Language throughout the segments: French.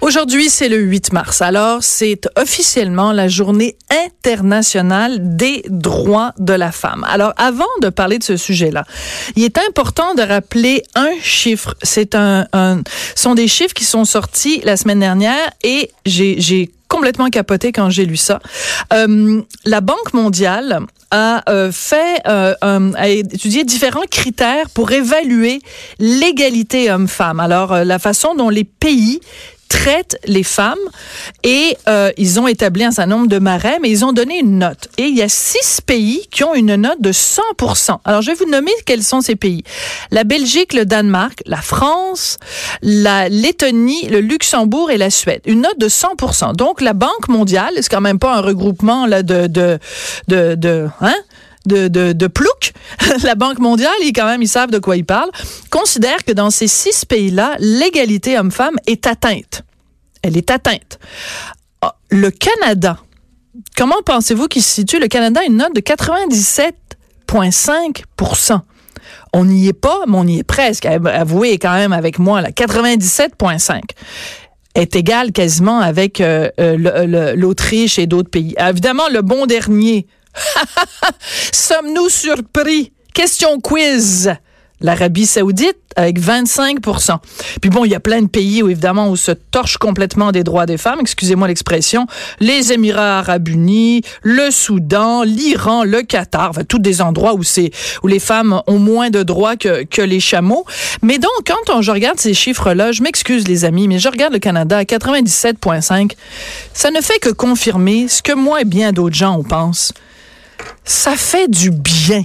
Aujourd'hui, c'est le 8 mars. Alors, c'est officiellement la journée internationale des droits de la femme. Alors, avant de parler de ce sujet-là, il est important de rappeler un chiffre. C'est un, un, sont des chiffres qui sont sortis la semaine dernière et j'ai complètement capoté quand j'ai lu ça. Euh, la Banque mondiale a euh, fait, euh, a étudié différents critères pour évaluer l'égalité homme-femme. Alors, euh, la façon dont les pays traitent les femmes et euh, ils ont établi un certain nombre de marais, mais ils ont donné une note. Et il y a six pays qui ont une note de 100 Alors, je vais vous nommer quels sont ces pays. La Belgique, le Danemark, la France, la Lettonie, le Luxembourg et la Suède. Une note de 100 Donc, la Banque mondiale, c'est quand même pas un regroupement là de, de, de, de hein? De, de, plouc, la Banque mondiale, ils quand même, ils savent de quoi ils parlent, considère que dans ces six pays-là, l'égalité homme-femme est atteinte. Elle est atteinte. Ah, le Canada, comment pensez-vous qu'il se situe? Le Canada a une note de 97,5% on n'y est pas, mais on y est presque. Avouez quand même avec moi, là, 97,5% est égal quasiment avec euh, euh, l'Autriche et d'autres pays. Évidemment, le bon dernier, Sommes-nous surpris? Question quiz. L'Arabie saoudite avec 25 Puis bon, il y a plein de pays où évidemment où se torche complètement des droits des femmes, excusez-moi l'expression, les Émirats arabes unis, le Soudan, l'Iran, le Qatar, enfin tous des endroits où c'est où les femmes ont moins de droits que que les chameaux. Mais donc quand on, je regarde ces chiffres-là, je m'excuse les amis, mais je regarde le Canada à 97.5, ça ne fait que confirmer ce que moi et bien d'autres gens on pense ça fait du bien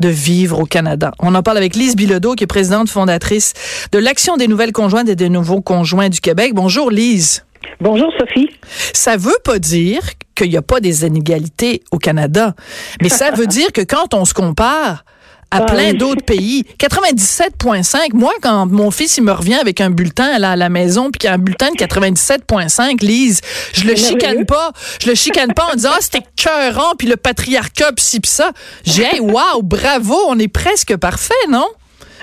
de vivre au Canada. On en parle avec Lise Bilodeau, qui est présidente fondatrice de l'Action des nouvelles conjointes et des nouveaux conjoints du Québec. Bonjour Lise. Bonjour Sophie. Ça veut pas dire qu'il n'y a pas des inégalités au Canada, mais ça veut dire que quand on se compare à ah plein d'autres pays. 97,5. Moi, quand mon fils il me revient avec un bulletin à la, maison, puis qu'il y a un bulletin de 97,5, Lise, je le chicane pas. Je le chicane pas en disant ah c'était cœurant, puis le patriarcat, puis ci, puis ça. J'ai hey, wow, bravo, on est presque parfait, non?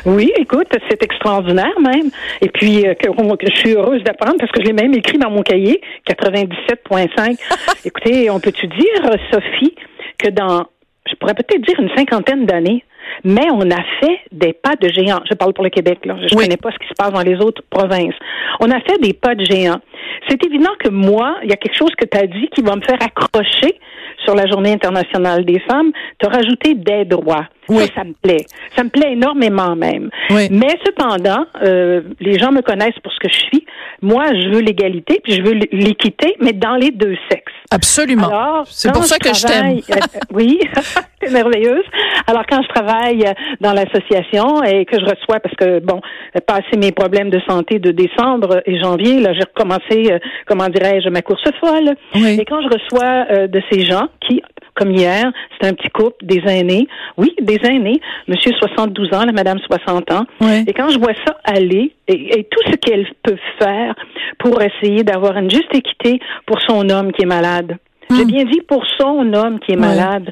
Oui, écoute, c'est extraordinaire même. Et puis, euh, que, je suis heureuse d'apprendre parce que je l'ai même écrit dans mon cahier, 97.5. Écoutez, on peut-tu dire, Sophie, que dans, je pourrais peut-être dire une cinquantaine d'années, mais on a fait des pas de géant. Je parle pour le Québec, là. Je ne connais pas ce qui se passe dans les autres provinces. On a fait des pas de géant. C'est évident que moi, il y a quelque chose que tu as dit qui va me faire accrocher sur la Journée internationale des femmes. Tu as rajouté des droits. Oui. Ça, me plaît. Ça me plaît énormément même. Mais cependant, euh, les gens me connaissent pour ce que je suis. Moi, je veux l'égalité, puis je veux l'équité, mais dans les deux sexes. Absolument. C'est pour ça que je t'aime. Euh, oui, c'est merveilleuse. Alors, quand je travaille dans l'association et que je reçois, parce que, bon, passé mes problèmes de santé de décembre et janvier, là, j'ai recommencé, euh, comment dirais-je, ma course folle. Et quand je reçois de ces gens qui, comme hier, c'est un petit couple, des aînés. Oui, des aînés. Monsieur 72 ans, la madame 60 ans. Et quand je vois ça aller, et, tout ce qu'elles peuvent faire pour essayer d'avoir une juste équité pour son homme qui est malade. J'ai hmm. bien dit pour son homme qui est malade.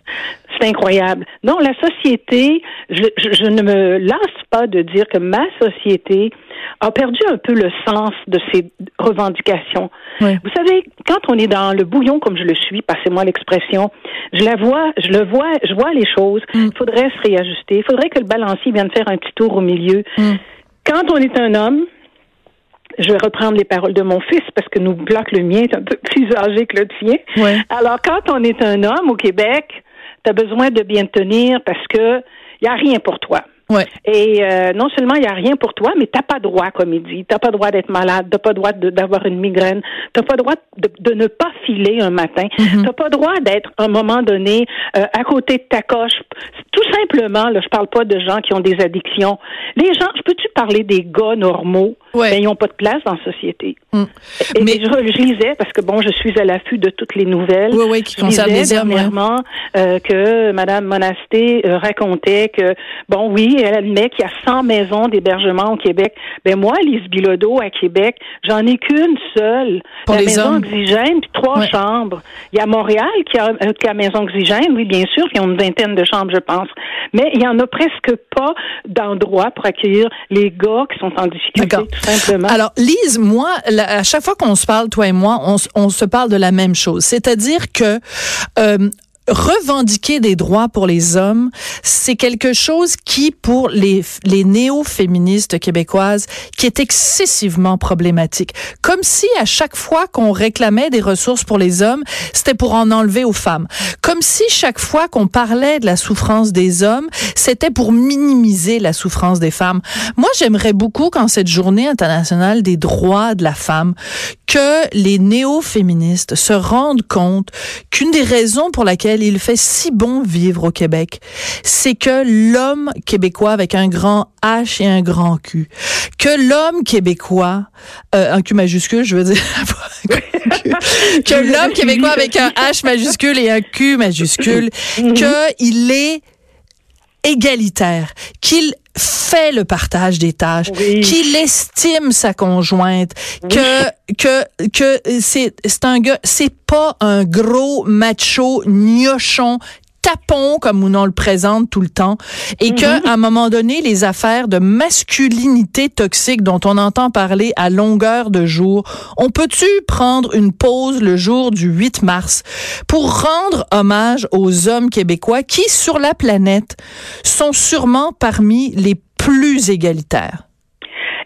C'est incroyable. Non, la société, je, je, ne me lasse pas de dire que ma société a perdu un peu le sens de ses revendications. Vous savez, quand on est dans le bouillon comme je le suis, passez-moi l'expression, je la vois, je le vois, je vois les choses. Mm. Il faudrait se réajuster. Il faudrait que le balancier vienne faire un petit tour au milieu. Mm. Quand on est un homme, je vais reprendre les paroles de mon fils parce que nous bloque le mien est un peu plus âgé que le tien. Alors, quand on est un homme au Québec, tu as besoin de bien tenir parce que il n'y a rien pour toi. Et euh, non seulement il n'y a rien pour toi, mais t'as pas droit, comme il dit. T'as pas droit d'être malade, t'as pas droit d'avoir une migraine, t'as pas droit de, ne pas filer un matin, mm-hmm. t'as pas droit d'être à un moment donné euh, à côté de ta coche. Tout simplement, là, je parle pas de gens qui ont des addictions. Les gens, je peux-tu parler des gars normaux? Ouais. ben, ils n'ont pas de place dans la société. Mm. Et, Mais- et je, je lisais, parce que bon, je suis à l'affût de toutes les nouvelles. Oui, oui, qui Je concerne lisais les hommes. ouais. dernièrement euh, que Mme Monasté euh, racontait que, bon, oui, elle admet qu'il y a 100 maisons d'hébergement au Québec. Ben moi, Lise Bilodeau, à Québec, j'en ai qu'une seule. Pour la les maison hommes. Oxygène, puis trois Ouais. chambres. Il y a Montréal qui a, euh, qui a Maison Oxygène, oui, bien sûr, qui ont une vingtaine de chambres, je pense. Mais il y en a presque pas d'endroits pour accueillir les gars qui sont en difficulté, tout simplement. Alors, Lise, moi, la- à chaque fois qu'on se parle, toi et moi, on, on se parle de la même chose. C'est-à-dire que euh, revendiquer des droits pour les hommes, c'est quelque chose qui, pour les, néo-féministes québécoises, qui est excessivement problématique. Comme si à chaque fois qu'on réclamait des ressources pour les hommes, c'était pour en enlever aux femmes. Comme si chaque fois qu'on parlait de la souffrance des hommes, c'était pour minimiser la souffrance des femmes. Moi, j'aimerais beaucoup qu'en cette journée internationale des droits de la femme, que les néo-féministes se rendent compte qu'une des raisons pour laquelle il fait si bon vivre au Québec, c'est que l'homme québécois avec un grand H et un grand Q, que l'homme québécois, euh, un Q majuscule, je veux dire, que l'homme québécois avec un H majuscule et un Q majuscule, que il est égalitaire, qu'il fait le partage des tâches, Oui. qu'il estime sa conjointe, que que que c'est c'est un gars, c'est pas un gros macho gnochon tapon comme on le présente tout le temps et que à un moment donné les affaires de masculinité toxique dont on entend parler à longueur de jour on peut-tu prendre une pause le jour du 8 mars pour rendre hommage aux hommes québécois qui sur la planète sont sûrement parmi les plus égalitaires?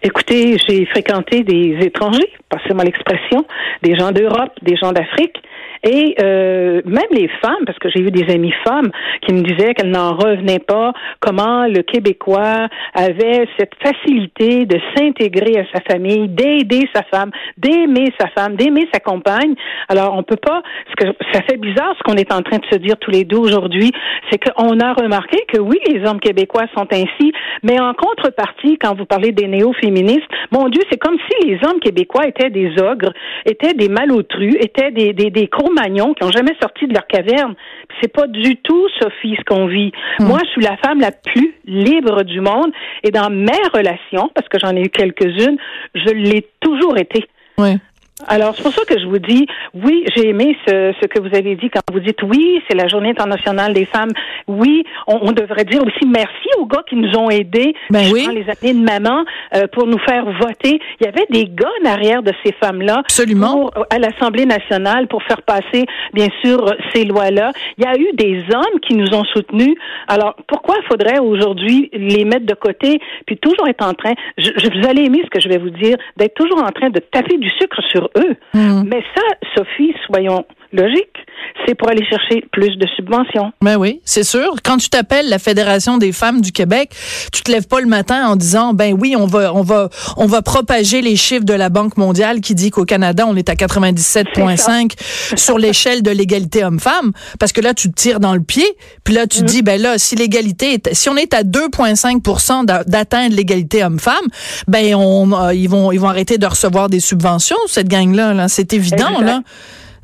Écoutez, j'ai fréquenté des étrangers, passez-moi l'expression, des gens d'Europe, des gens d'Afrique, et euh, même les femmes, parce que j'ai eu des amies femmes qui me disaient qu'elles n'en revenaient pas, comment le Québécois avait cette facilité de s'intégrer à sa famille, d'aider sa femme, d'aimer sa femme, d'aimer sa compagne. Alors, on peut pas, ce que ça fait bizarre ce qu'on est en train de se dire tous les deux aujourd'hui, c'est qu'on a remarqué que oui, les hommes québécois sont ainsi, mais en contrepartie, quand vous parlez des néo-féministes, mon Dieu, c'est comme si les hommes québécois étaient des ogres, étaient des malotrus, étaient des, des, des Cro-Magnons qui ont jamais sorti de leur caverne. C'est pas du tout, Sophie, ce qu'on vit. Moi, je suis la femme la plus libre du monde et dans mes relations, parce que j'en ai eu quelques-unes, je l'ai toujours été. Oui. Alors, c'est pour ça que je vous dis, oui, j'ai aimé ce, ce que vous avez dit quand vous dites oui, c'est la journée internationale des femmes. Oui, on, on devrait dire aussi merci aux gars qui nous ont aidés Ben oui. prends les années de maman euh, pour nous faire voter. Il y avait des gars en arrière de ces femmes-là Absolument. pour- à l'Assemblée nationale pour faire passer, bien sûr, ces lois-là. Il y a eu des hommes qui nous ont soutenus. Alors, pourquoi faudrait aujourd'hui les mettre de côté puis toujours être en train, je, je- vous allez aimer ce que je vais vous dire, d'être toujours en train de taper du sucre sur eux. Mm. Mais ça, Sophie, soyons logiques, c'est pour aller chercher plus de subventions. Ben oui, c'est sûr. Quand tu t'appelles la Fédération des femmes du Québec, tu te lèves pas le matin en disant ben oui, on va on va on va propager les chiffres de la Banque mondiale qui dit qu'au Canada, on est à 97.5 sur l'échelle de l'égalité homme-femme parce que là tu te tires dans le pied, puis là tu te dis ben là si l'égalité est si on est à 2.5 d'a- d'atteindre l'égalité homme-femme, ben on euh, ils vont ils vont arrêter de recevoir des subventions cette gang là, là. c'est évident Exact. là.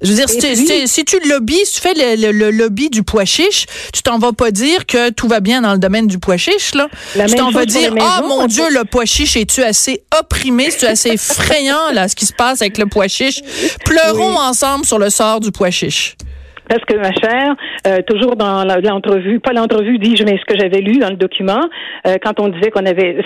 Je veux dire, si, tu- si- tu lobbies, si tu fais le, le- le lobby du pois chiche, tu t'en vas pas dire que tout va bien dans le domaine du pois chiche, là. La tu t'en vas dire, ah maisons, mon Dieu, le pois chiche, es-tu assez opprimé, es-tu assez effrayant, là, ce qui se passe avec le pois chiche? Pleurons ensemble sur le sort du pois chiche. Parce que ma chère, euh, toujours dans l'entrevue, pas l'entrevue, dis-je, mais ce que j'avais lu dans le document, euh, quand on disait qu'on avait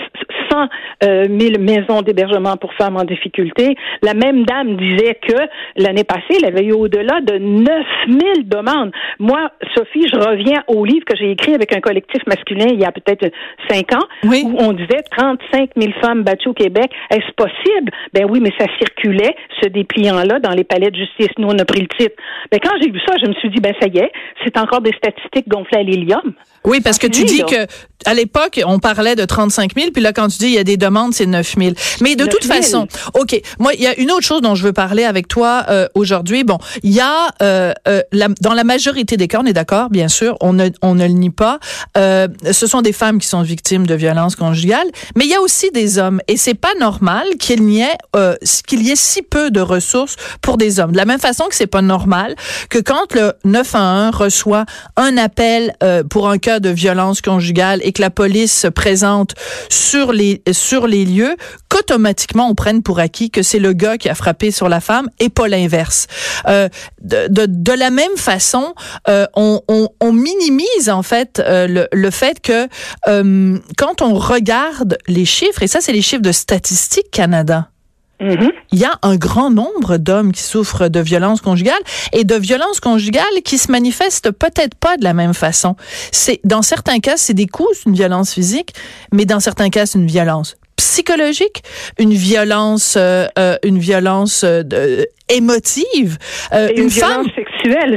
100 euh, 1000 maisons d'hébergement pour femmes en difficulté, la même dame disait que l'année passée, elle avait eu au-delà de 9000 demandes. Moi, Sophie, je reviens au livre que j'ai écrit avec un collectif masculin il y a peut-être 5 ans, Oui. où on disait 35 000 femmes battues au Québec. Est-ce possible? Ben oui, mais ça circulait, ce dépliant-là, dans les palais de justice. Nous, on a pris le titre. Ben, quand j'ai vu ça, je me suis dit, ben ça y est, c'est encore des statistiques gonflées à l'hélium. Oui, parce que tu dis que à l'époque, on parlait de 35 000, puis là, quand tu dis il y a des demandes, c'est 9 000. Mais de toute façon, OK, moi, il y a une autre chose dont je veux parler avec toi euh, aujourd'hui. Bon, il y a, euh, euh, la, dans la majorité des cas, on est d'accord, bien sûr, on ne, on ne le nie pas, euh, ce sont des femmes qui sont victimes de violences conjugales, mais il y a aussi des hommes. Et c'est pas normal qu'il n'y ait, euh, qu'il y ait si peu de ressources pour des hommes. De la même façon que c'est pas normal que quand le 911 reçoit un appel euh, pour un cas de violence conjugale et que la police se présente sur les sur les lieux, qu'automatiquement on prenne pour acquis que c'est le gars qui a frappé sur la femme et pas l'inverse. Euh, de, de, de, la même façon, euh, on, on, on, minimise en fait euh, le, le, fait que euh, quand on regarde les chiffres, et ça c'est les chiffres de Statistique Canada, Mm-hmm. Il y a un grand nombre d'hommes qui souffrent de violences conjugales et de violences conjugales qui se manifestent peut-être pas de la même façon. C'est dans certains cas c'est des coups, c'est une violence physique, mais dans certains cas c'est une violence psychologique, une violence, euh, euh, une violence euh, de, émotive, euh, une, une, violence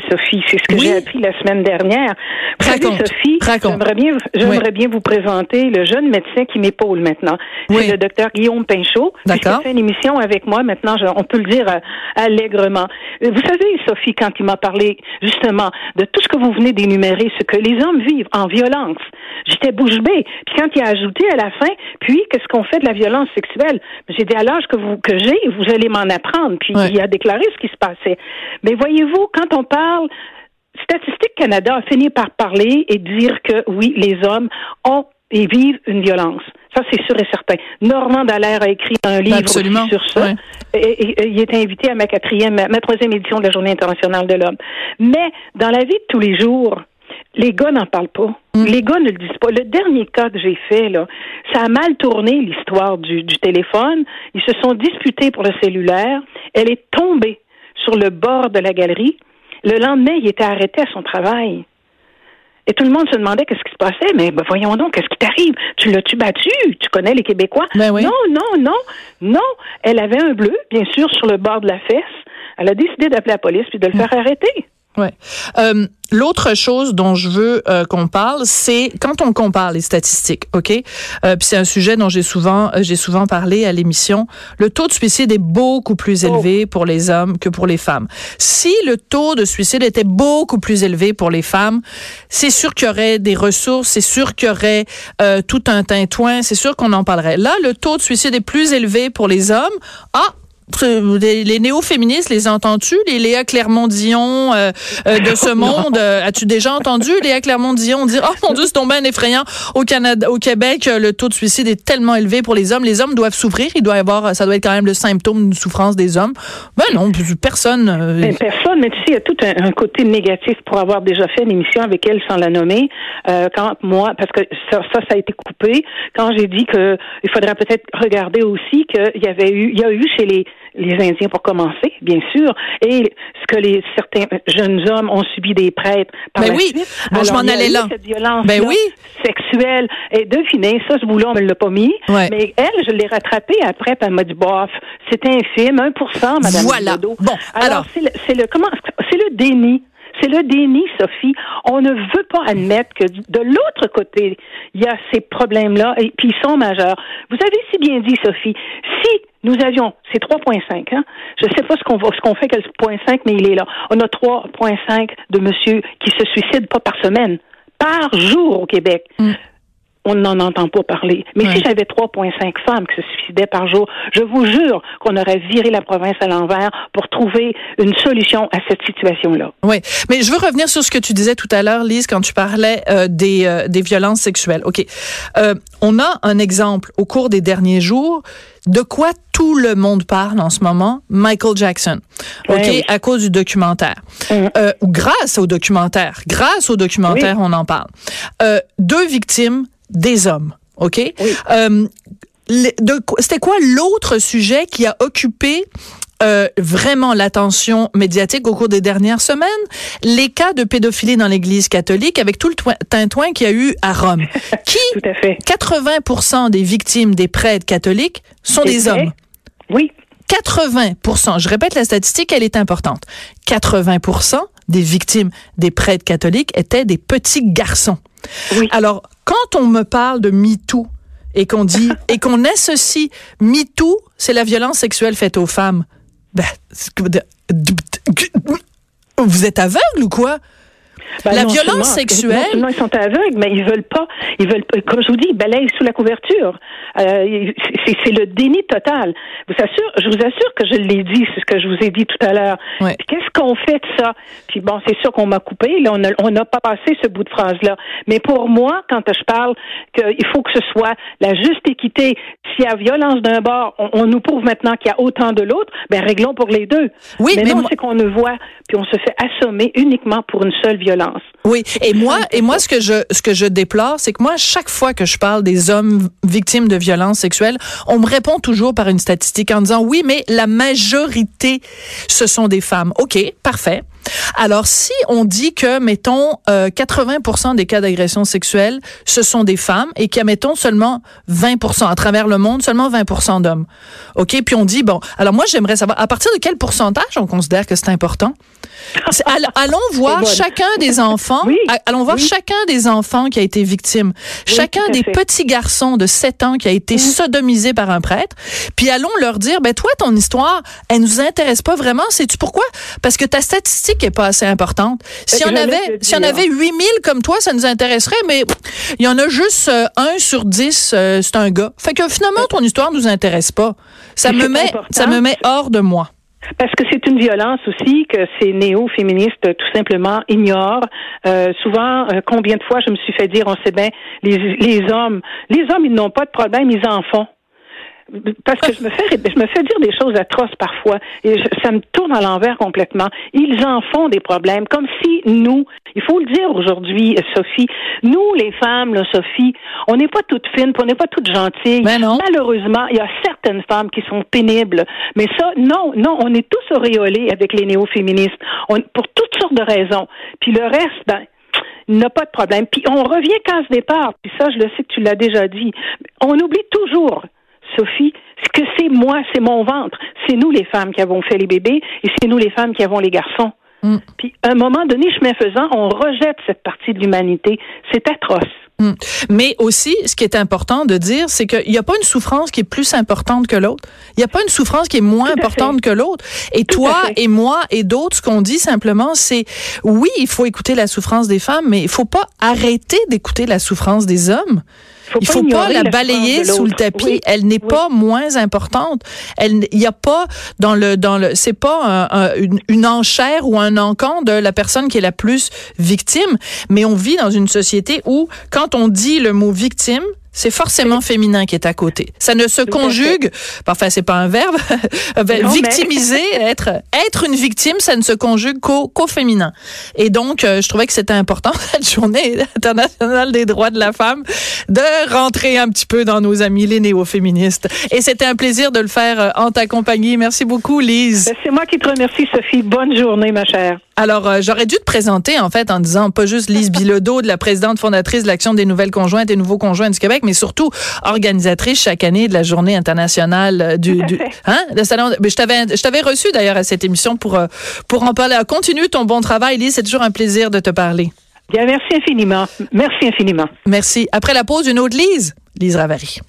Sophie. C'est ce que oui. j'ai appris la semaine dernière. Vous Raconte. savez, Sophie, j'aimerais bien, j'aimerais oui. bien vous présenter le jeune médecin qui m'épaule maintenant. Oui. C'est le docteur Guillaume Pinchot. D'accord. Il fait une émission avec moi maintenant. Je, on peut le dire euh, allègrement. Vous savez, Sophie, quand il m'a parlé justement de tout ce que vous venez d'énumérer, ce que les hommes vivent en violence, j'étais bouche bée. Puis quand il a ajouté à la fin, puis qu'est-ce qu'on fait de la violence sexuelle? J'ai dit à l'âge que vous que j'ai, vous allez m'en apprendre. Puis il a déclaré ce qui se passait. Mais voyez-vous, quand on parle, Statistique Canada a fini par parler et dire que oui, les hommes ont et vivent une violence. Ça, c'est sûr et certain. Normand Dallaire a écrit un livre sur ça. Ouais. Et, et, et, il est invité à ma quatrième, ma troisième édition de la Journée internationale de l'homme. Mais dans la vie de tous les jours, les gars n'en parlent pas. Mm. Les gars ne le disent pas. Le dernier cas que j'ai fait, là, ça a mal tourné l'histoire du, du téléphone. Ils se sont disputés pour le cellulaire. Elle est tombée sur le bord de la galerie. Le lendemain, il était arrêté à son travail. Et tout le monde se demandait qu'est-ce qui se passait. Mais ben, voyons donc, qu'est-ce qui t'arrive? Tu l'as-tu battu? Tu connais les Québécois? Ben oui. Non, non, non, non. Elle avait un bleu, bien sûr, sur le bord de la fesse. Elle a décidé d'appeler la police puis de le faire arrêter. Ouais. Euh, L'autre chose dont je veux euh, qu'on parle, c'est quand on compare les statistiques, ok? Euh, Puis c'est un sujet dont j'ai souvent j'ai souvent parlé à l'émission. Le taux de suicide est beaucoup plus élevé oh. pour les hommes que pour les femmes. Si le taux de suicide était beaucoup plus élevé pour les femmes, c'est sûr qu'il y aurait des ressources, c'est sûr qu'il y aurait tout un tintouin, c'est sûr qu'on en parlerait. Là, le taux de suicide est plus élevé pour les hommes. Ah, les, les néo-féministes, les entends-tu? Les Léa Clermont-Dion euh, euh, de ce monde, euh, as-tu déjà entendu Léa Clermont-Dion dire « Oh mon Dieu, c'est tombé un effrayant. Au Canada, au Québec, le taux de suicide est tellement élevé pour les hommes. Les hommes doivent souffrir. Il doit y avoir, ça doit être quand même le symptôme d'une souffrance des hommes. » Ben non, personne... Euh... Ben, personne, mais tu sais, il y a tout un, un, côté négatif pour avoir déjà fait une émission avec elle sans la nommer. quand moi, parce que ça, ça, ça a été coupé, quand j'ai dit que il faudrait peut-être regarder aussi qu'il y avait eu, il y a eu chez les les Indiens pour commencer, bien sûr, et ce que les certains jeunes hommes ont subi des prêtres par ben la oui. suite. Bon, je m'en allais là. Cette violence ben oui. sexuelle. Et devinez, ça, ce boulot, on me l'a pas mis. Ouais. Mais elle, je l'ai rattrapée après, puis elle m'a dit, bof, c'était infime, 1%, madame Voilà. Bon, alors. alors c'est le, c'est le, comment, c'est le déni. C'est le déni, Sophie. On ne veut pas admettre que de l'autre côté, il y a ces problèmes-là, et puis ils sont majeurs. Vous avez si bien dit, Sophie, si nous avions, c'est 3,5, hein? Je ne sais pas ce qu'on ce qu'on fait que le 0,5, mais il est là. On a 3,5 de monsieur qui se suicide pas par semaine, par jour au Québec. Mm on n'en entend pas parler. Mais ouais. si j'avais 3,5 femmes qui se suicidaient par jour, je vous jure qu'on aurait viré la province à l'envers pour trouver une solution à cette situation-là. Oui, mais je veux revenir sur ce que tu disais tout à l'heure, Lise, quand tu parlais euh, des, euh, des violences sexuelles. OK. Euh, on a un exemple au cours des derniers jours de quoi tout le monde parle en ce moment, Michael Jackson. OK, oui. à cause du documentaire. Mmh. Ou grâce au documentaire. Grâce au documentaire, oui. on en parle. Deux victimes des hommes. OK? Oui. Euh, C'était quoi l'autre sujet qui a occupé euh, vraiment l'attention médiatique au cours des dernières semaines, les cas de pédophilie dans l'Église catholique avec tout le tintouin qu'il y a eu à Rome. Qui, tout à fait. 80% des victimes des prêtres catholiques sont des vrai? hommes. Oui. 80%, je répète la statistique, elle est importante. 80% des victimes des prêtres catholiques étaient des petits garçons. Oui. Alors, quand on me parle de MeToo et qu'on dit et qu'on associe MeToo, c'est la violence sexuelle faite aux femmes. Ben, vous êtes aveugle ou quoi? Ben, la non violence sexuelle- Non ils sont aveugles, mais ils veulent pas. Ils veulent, pas- comme je vous dis, ils balayent sous la couverture. Euh, c'est le déni total. Vous assure, je vous assure que je l'ai dit, c'est ce que je vous ai dit tout à l'heure. Ouais. Qu'est-ce qu'on fait de ça? Puis bon, c'est sûr qu'on m'a coupé. Là, on n'a pas passé ce bout de phrase là. Mais pour moi, quand je parle qu'il faut que ce soit la juste équité, s'il y a violence d'un bord, on, on nous prouve maintenant qu'il y a autant de l'autre. Ben réglons pour les deux. Oui, mais, mais non, moi- c'est qu'on ne voit, puis on se fait assommer uniquement pour une seule violence. Oui, et moi, et moi, ce que je, ce que je déplore, c'est que moi, chaque fois que je parle des hommes victimes de violences sexuelles, on me répond toujours par une statistique en disant oui, mais la majorité, ce sont des femmes. Ok, parfait. Alors, si on dit que, mettons, euh, 80% des cas d'agression sexuelle, ce sont des femmes et qu'il y a, mettons, seulement 20% à travers le monde, seulement 20% d'hommes. OK? Puis on dit, bon, alors moi, j'aimerais savoir, à partir de quel pourcentage on considère que c'est important? Allons voir chacun des enfants. Oui, Allons voir oui. chacun des enfants qui a été victime. chacun des fait. petits garçons de 7 ans qui a été sodomisé par un prêtre. Puis allons leur dire, ben toi, ton histoire, elle nous intéresse pas vraiment. Sais-tu pourquoi? Parce que ta statistique est pas assez importante. Si Ben, on avait, si on avait 8000 comme toi, ça nous intéresserait, mais il y en a juste euh, un sur 10, euh, c'est un gars. Fait que finalement, ton histoire nous intéresse pas. Ça me met, important. ça me met hors de moi. Parce que c'est une violence aussi que ces néo-féministes euh, tout simplement ignorent. Euh, souvent, euh, combien de fois je me suis fait dire, on sait bien, les, les hommes, les hommes, ils n'ont pas de problème, ils en font. Parce que je me fais, je me fais dire des choses atroces parfois et je- ça me tourne à l'envers complètement. Ils en font des problèmes, comme si nous, il faut le dire aujourd'hui, Sophie, nous les femmes, là, Sophie, on n'est pas toutes fines, on n'est pas toutes gentilles. Ben non. Malheureusement, il y a certaines femmes qui sont pénibles, mais ça, non, non, on est tous auréolés avec les néo-féministes, on- pour toutes sortes de raisons. Puis le reste, ben, il n'a pas de problème. Puis on revient qu'à ce départ, puis ça, je le sais que tu l'as déjà dit. On oublie toujours, Sophie, que c'est moi, c'est mon ventre. C'est nous les femmes qui avons fait les bébés et c'est nous les femmes qui avons les garçons. Mm. Puis à un moment donné, chemin faisant, on rejette cette partie de l'humanité. C'est atroce. Mm. Mais aussi, ce qui est important de dire, c'est qu'il n'y a pas une souffrance qui est plus importante que l'autre. Il n'y a pas une souffrance qui est moins importante fait. que l'autre. Et Tout toi et moi et d'autres, ce qu'on dit simplement, c'est oui, il faut écouter la souffrance des femmes, mais il faut pas arrêter d'écouter la souffrance des hommes. Il faut pas la balayer sous le tapis. Oui. Elle n'est Oui. pas moins importante. Elle, il y a pas dans le dans le, c'est pas un- un- une, une enchère ou un encan de la personne qui est la plus victime. Mais on vit dans une société où quand on dit le mot victime, c'est forcément féminin qui est à côté. Ça ne se Tout conjugue, enfin c'est pas un verbe, Ben, Non, mais- victimiser, être être une victime, ça ne se conjugue qu'au qu'au féminin. Et donc, euh, je trouvais que c'était important cette journée internationale des droits de la femme de rentrer un petit peu dans nos amis les néo-féministes. Et c'était un plaisir de le faire euh, en ta compagnie. Merci beaucoup, Lise. Ben, C'est moi qui te remercie, Sophie. Bonne journée, ma chère. Alors, euh, j'aurais dû te présenter, en fait, en disant pas juste Lise Bilodeau, de la présidente fondatrice de l'Action des nouvelles conjointes et nouveaux conjoints du Québec, mais surtout organisatrice chaque année de la journée internationale euh, du... Du hein, le salon, mais je t'avais je t'avais reçu d'ailleurs à cette émission pour, euh, pour en parler. Continue ton bon travail, Lise. C'est toujours un plaisir de te parler. Bien, merci infiniment. Merci infiniment. Merci. Après la pause, une autre Lise. Lise Ravary.